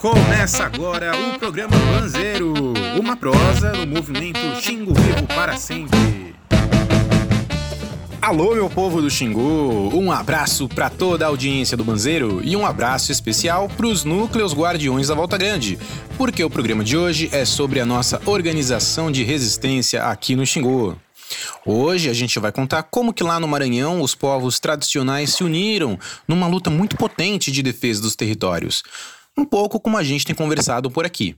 Começa agora o programa Banzeiro, uma prosa do movimento Xingu Vivo para sempre. Alô, meu povo do Xingu! Um abraço para toda a audiência do Banzeiro e um abraço especial para os núcleos guardiões da Volta Grande, porque o programa de hoje é sobre a nossa organização de resistência aqui no Xingu. Hoje a gente vai contar como que lá no Maranhão os povos tradicionais se uniram numa luta muito potente de defesa dos territórios um pouco como a gente tem conversado por aqui.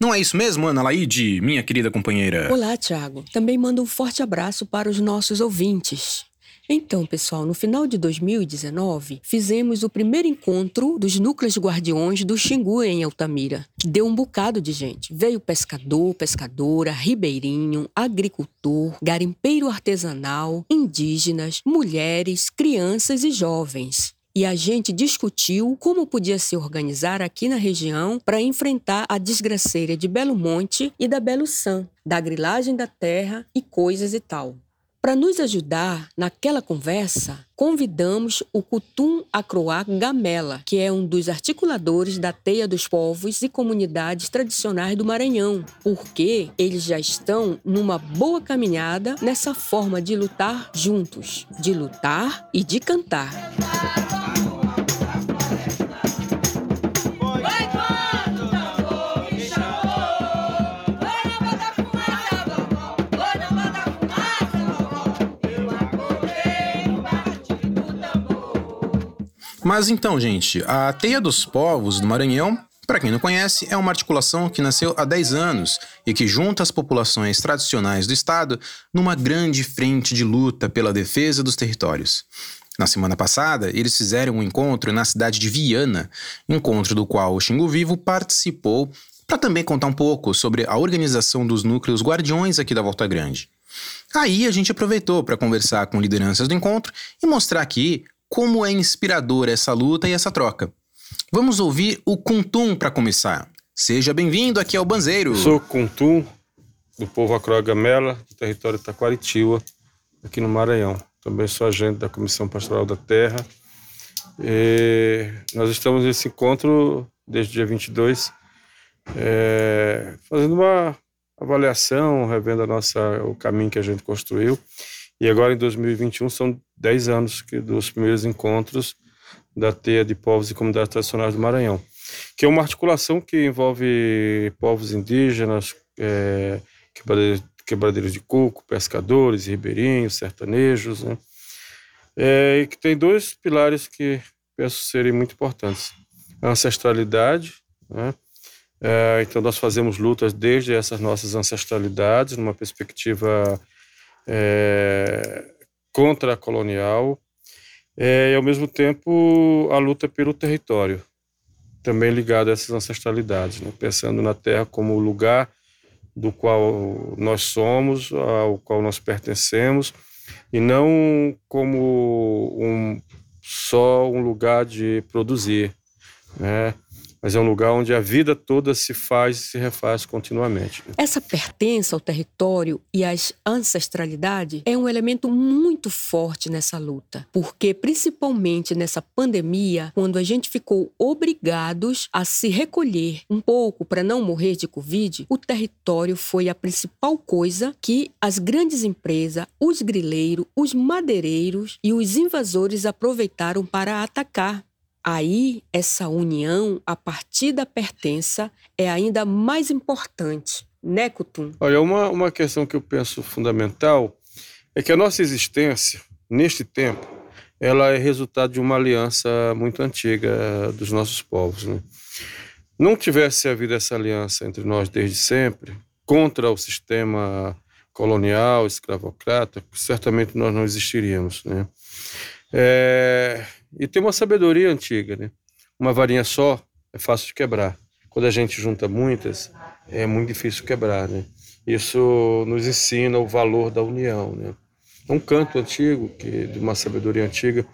Não é isso mesmo, Ana Laide, minha querida companheira? Olá, Tiago. Também mando um forte abraço para os nossos ouvintes. Então, pessoal, no final de 2019, fizemos o primeiro encontro dos núcleos guardiões do Xingu em Altamira. Deu um bocado de gente. Veio pescador, pescadora, ribeirinho, agricultor, garimpeiro artesanal, indígenas, mulheres, crianças e jovens e a gente discutiu como podia se organizar aqui na região para enfrentar a desgraceira de Belo Monte e da Belo San, da grilagem da terra e coisas e tal. Para nos ajudar naquela conversa, convidamos o Kutum Acroá Gamela, que é um dos articuladores da Teia dos Povos e Comunidades Tradicionais do Maranhão, porque eles já estão numa boa caminhada nessa forma de lutar juntos, de lutar e de cantar. Mas então, gente, a Teia dos Povos do Maranhão para quem não conhece, é uma articulação que nasceu há 10 anos e que junta as populações tradicionais do estado numa grande frente de luta pela defesa dos territórios. Na semana passada, eles fizeram um encontro na cidade de Viana, encontro do qual o Xingu Vivo participou para também contar um pouco sobre a organização dos núcleos guardiões aqui da Volta Grande. Aí a gente aproveitou para conversar com lideranças do encontro e mostrar aqui como é inspiradora essa luta e essa troca. Vamos ouvir o Kuntum para começar. Seja bem-vindo aqui ao Banzeiro. Sou Kuntum, do povo Acrogamela, do território Taquaritiba, aqui no Maranhão. Também sou agente da Comissão Pastoral da Terra. E nós estamos nesse encontro desde o dia 22, é, fazendo uma avaliação, revendo a nossa, o caminho que a gente construiu e agora, em 2021, são 10 anos que, dos primeiros encontros da Teia de Povos e Comunidades Tradicionais do Maranhão, que é uma articulação que envolve povos indígenas, é, quebradeiros, quebradeiros de coco, pescadores, ribeirinhos, sertanejos, né? É, e que tem dois pilares que penso serem muito importantes. A ancestralidade, né? É, então nós fazemos lutas desde essas nossas ancestralidades, numa perspectiva é, contra a colonial é, e, ao mesmo tempo, a luta pelo território, também ligado a essas ancestralidades, né? pensando na terra como lugar do qual nós somos, ao qual nós pertencemos, e não como um, só um lugar de produzir, né? Mas é um lugar onde a vida toda se faz e se refaz continuamente. Essa pertença ao território e às ancestralidades é um elemento muito forte nessa luta, porque principalmente nessa pandemia, quando a gente ficou obrigados a se recolher um pouco para não morrer de Covid, o território foi a principal coisa que as grandes empresas, os grileiros, os madeireiros e os invasores aproveitaram para atacar Aí, essa união a partir da pertença é ainda mais importante, né, Kutum? Olha, uma, uma questão que eu penso fundamental é que a nossa existência, neste tempo, ela é resultado de uma aliança muito antiga dos nossos povos. Né? Não tivesse havido essa aliança entre nós desde sempre, contra o sistema colonial, escravocrata, certamente nós não existiríamos. Né? É, e tem uma sabedoria antiga, né? Uma varinha só é fácil de quebrar. Quando a gente junta muitas, é muito difícil quebrar, né? Isso nos ensina o valor da união, né? É um canto antigo, que, de uma sabedoria antiga.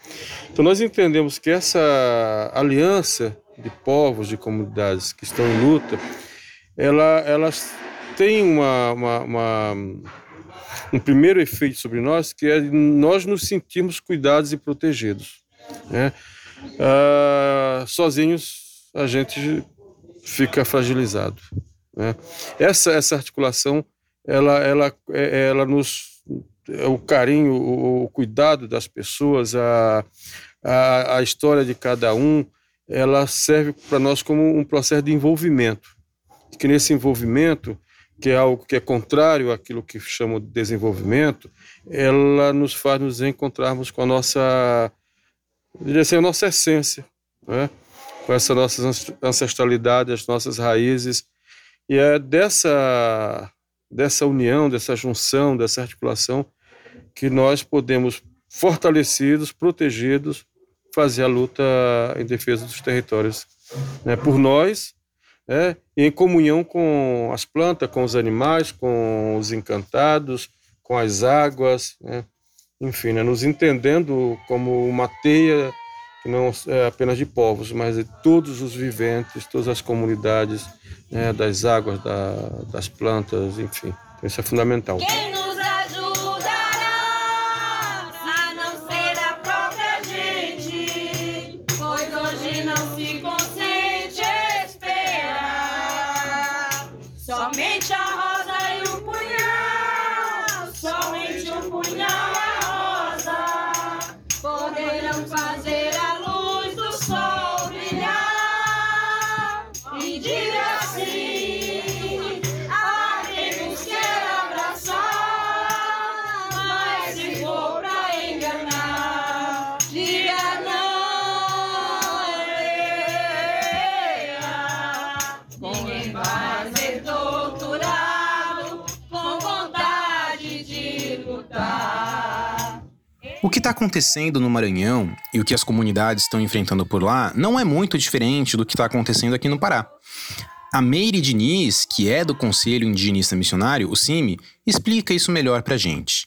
Então nós entendemos que essa aliança de povos, de comunidades que estão em luta, ela, elas têm uma, uma, uma um primeiro efeito sobre nós, que é nós nos sentirmos cuidados e protegidos. Né? Ah, sozinhos a gente fica fragilizado. Né? Essa, essa articulação, ela, ela, é, ela nos. É o carinho, o, o cuidado das pessoas, a, a, a história de cada um, ela serve para nós como um processo de envolvimento. Que nesse envolvimento, que é algo que é contrário àquilo que chamo de desenvolvimento, ela nos faz nos encontrarmos com a nossa, diria assim, a nossa essência, né? com essa nossa ancestralidade, as nossas raízes. E é dessa, dessa união, dessa junção, dessa articulação que nós podemos, fortalecidos, protegidos, fazer a luta em defesa dos territórios. Né? Por nós, né? em comunhão com as plantas, com os animais, com os encantados, com as águas, né? Enfim, né? nos entendendo como uma teia que não é apenas de povos, mas de todos os viventes, todas as comunidades, né, das águas, da, das plantas, enfim. Isso é fundamental. Quem nos ajudará a não ser a própria gente, pois hoje não se consente esperar. Somente a O que está acontecendo no Maranhão e o que as comunidades estão enfrentando por lá não é muito diferente do que está acontecendo aqui no Pará. A Meire Diniz, que é do Conselho Indigenista Missionário, o CIMI, explica isso melhor pra gente.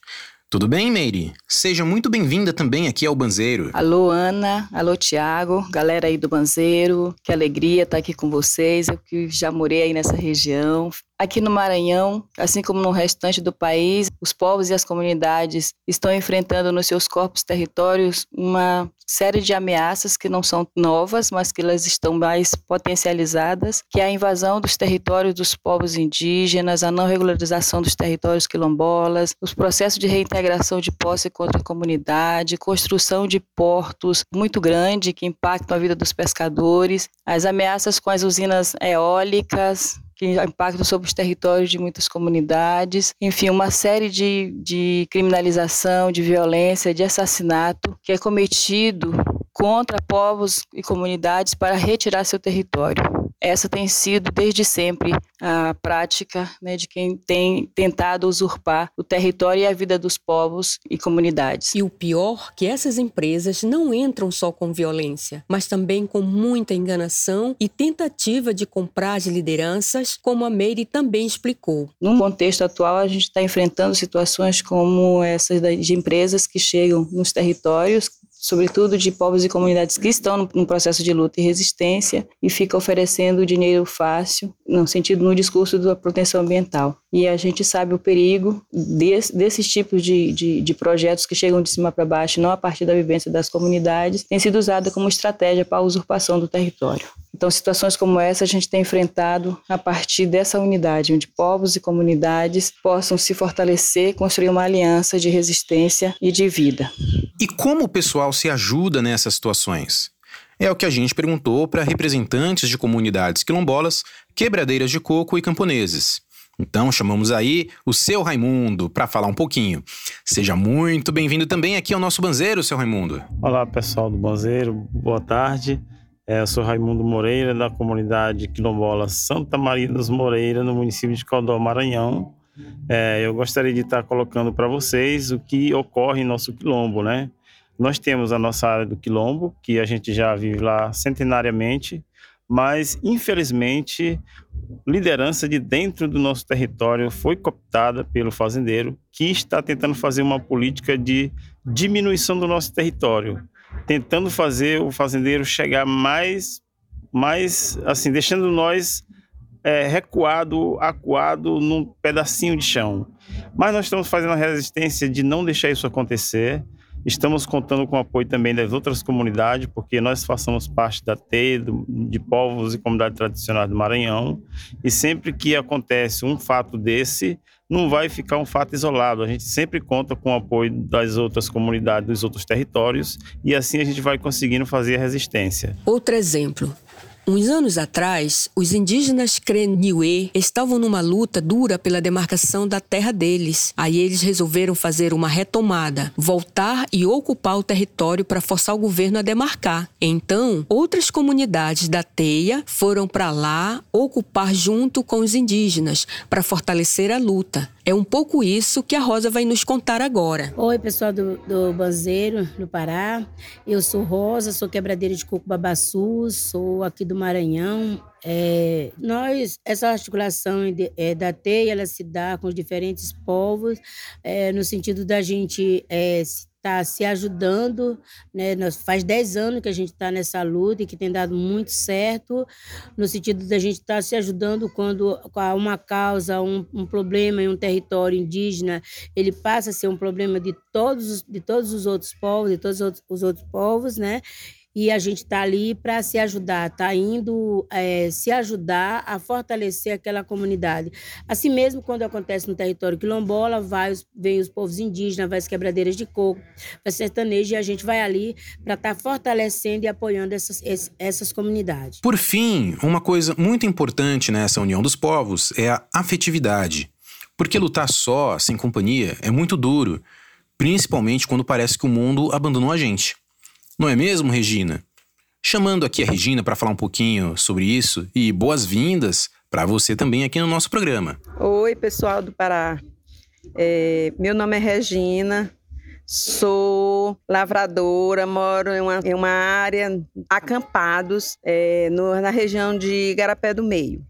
Tudo bem, Meire? Seja muito bem-vinda também aqui ao Banzeiro. Alô, Ana. Alô, Tiago. Galera aí do Banzeiro. Que alegria estar aqui com vocês. Eu que já morei aí nessa região. Aqui no Maranhão, assim como no restante do país, os povos e as comunidades estão enfrentando nos seus corpos territórios uma série de ameaças que não são novas, mas que elas estão mais potencializadas, que é a invasão dos territórios dos povos indígenas, a não regularização dos territórios quilombolas, os processos de reintegração de posse contra a comunidade, construção de portos muito grande que impactam a vida dos pescadores, as ameaças com as usinas eólicas, que impactam sobre os territórios de muitas comunidades, enfim, uma série de, de criminalização, de violência, de assassinato que é cometido contra povos e comunidades para retirar seu território. Essa tem sido desde sempre a prática né, de quem tem tentado usurpar o território e a vida dos povos e comunidades. E o pior que essas empresas não entram só com violência, mas também com muita enganação e tentativa de comprar as lideranças, como a Meire também explicou. No contexto atual, a gente está enfrentando situações como essas de empresas que chegam nos territórios sobretudo de povos e comunidades que estão no processo de luta e resistência e fica oferecendo dinheiro fácil, no sentido no discurso da proteção ambiental. E a gente sabe o perigo desse, desses tipos de, de, de projetos que chegam de cima para baixo, não a partir da vivência das comunidades, tem sido usada como estratégia para a usurpação do território. Então, situações como essa a gente tem enfrentado a partir dessa unidade, onde povos e comunidades possam se fortalecer, construir uma aliança de resistência e de vida. E como o pessoal se ajuda nessas situações? É o que a gente perguntou para representantes de comunidades quilombolas, quebradeiras de coco e camponeses. Então chamamos aí o seu Raimundo para falar um pouquinho. Seja muito bem-vindo também aqui ao nosso Banzeiro, seu Raimundo. Olá pessoal do Banzeiro, boa tarde. É, eu sou Raimundo Moreira, da comunidade quilombola Santa Maria dos Moreira, no município de Codó, Maranhão. É, eu gostaria de estar colocando para vocês o que ocorre em nosso quilombo, né? Nós temos a nossa área do quilombo, que a gente já vive lá centenariamente, mas infelizmente liderança de dentro do nosso território foi cooptada pelo fazendeiro, que está tentando fazer uma política de diminuição do nosso território, tentando fazer o fazendeiro chegar mais, mais assim, deixando nós é, recuado, acuado num pedacinho de chão. Mas nós estamos fazendo a resistência de não deixar isso acontecer, Estamos contando com o apoio também das outras comunidades, porque nós façamos parte da TEI, de povos e comunidades tradicionais do Maranhão, e sempre que acontece um fato desse, não vai ficar um fato isolado. A gente sempre conta com o apoio das outras comunidades, dos outros territórios, e assim a gente vai conseguindo fazer a resistência. Outro exemplo. Uns anos atrás, os indígenas Creniue estavam numa luta dura pela demarcação da terra deles. Aí eles resolveram fazer uma retomada, voltar e ocupar o território para forçar o governo a demarcar. Então, outras comunidades da Teia foram para lá ocupar junto com os indígenas para fortalecer a luta. É um pouco isso que a Rosa vai nos contar agora. Oi, pessoal do, do Banzeiro, no Pará. Eu sou Rosa, sou quebradeira de coco babaçu, sou aqui do Maranhão. É, nós, essa articulação é, da TEI, ela se dá com os diferentes povos, é, no sentido da gente é, está se ajudando, né? Faz 10 anos que a gente está nessa luta e que tem dado muito certo, no sentido da gente estar tá se ajudando quando uma causa, um, um, problema em um território indígena, ele passa a ser um problema de todos, de todos os outros povos, de todos os outros povos, né? E a gente está ali para se ajudar, está indo é, se ajudar a fortalecer aquela comunidade. Assim mesmo, quando acontece no território quilombola, vai vem os povos indígenas, vai as quebradeiras de coco, vai sertanejo, e a gente vai ali para estar tá fortalecendo e apoiando essas, essas comunidades. Por fim, uma coisa muito importante nessa união dos povos é a afetividade. Porque lutar só, sem companhia, é muito duro, principalmente quando parece que o mundo abandonou a gente. Não é mesmo, Regina? Chamando aqui a Regina para falar um pouquinho sobre isso e boas-vindas para você também aqui no nosso programa. Oi, pessoal do Pará. É, meu nome é Regina, sou lavradora, moro em uma, em uma área acampados é, no, na região de Garapé do Meio.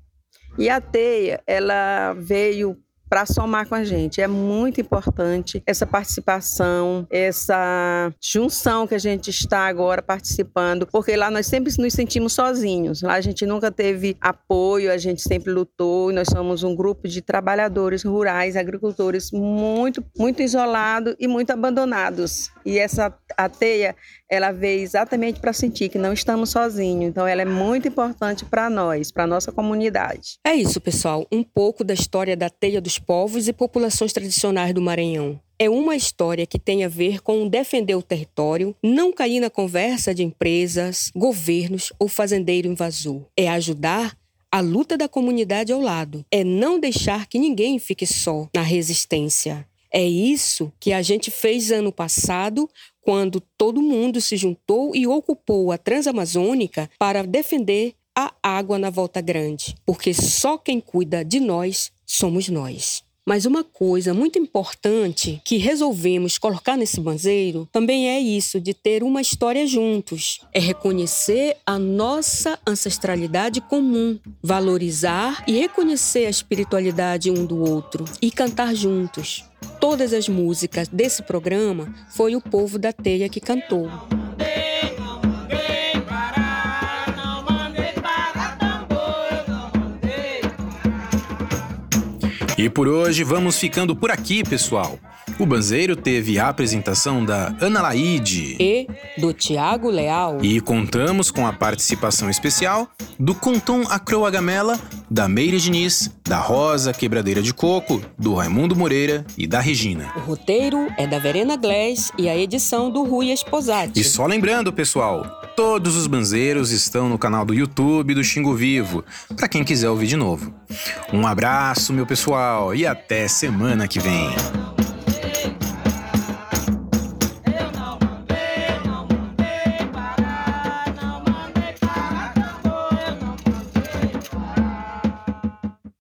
E a teia, ela veio para somar com a gente. É muito importante essa participação, essa junção que a gente está agora participando, porque lá nós sempre nos sentimos sozinhos. Lá a gente nunca teve apoio, a gente sempre lutou e nós somos um grupo de trabalhadores rurais, agricultores muito, muito isolados e muito abandonados. E essa a teia, ela veio exatamente para sentir que não estamos sozinhos. Então ela é muito importante para nós, para nossa comunidade. É isso, pessoal. Um pouco da história da teia dos povos e populações tradicionais do Maranhão. É uma história que tem a ver com defender o território, não cair na conversa de empresas, governos ou fazendeiro invasor. É ajudar a luta da comunidade ao lado. É não deixar que ninguém fique só na resistência. É isso que a gente fez ano passado, quando todo mundo se juntou e ocupou a Transamazônica para defender a água na Volta Grande, porque só quem cuida de nós somos nós. Mas uma coisa muito importante que resolvemos colocar nesse banzeiro também é isso de ter uma história juntos. É reconhecer a nossa ancestralidade comum, valorizar e reconhecer a espiritualidade um do outro e cantar juntos. Todas as músicas desse programa foi o povo da Teia que cantou. E por hoje vamos ficando por aqui, pessoal. O Banzeiro teve a apresentação da Ana Laide e do Tiago Leal. E contamos com a participação especial do Contom Acroa Gamela, da Meire Diniz, da Rosa Quebradeira de Coco, do Raimundo Moreira e da Regina. O roteiro é da Verena Glés e a edição do Rui Esposati. E só lembrando, pessoal, Todos os banzeiros estão no canal do YouTube do Xingo Vivo, para quem quiser ouvir de novo. Um abraço, meu pessoal, e até semana que vem.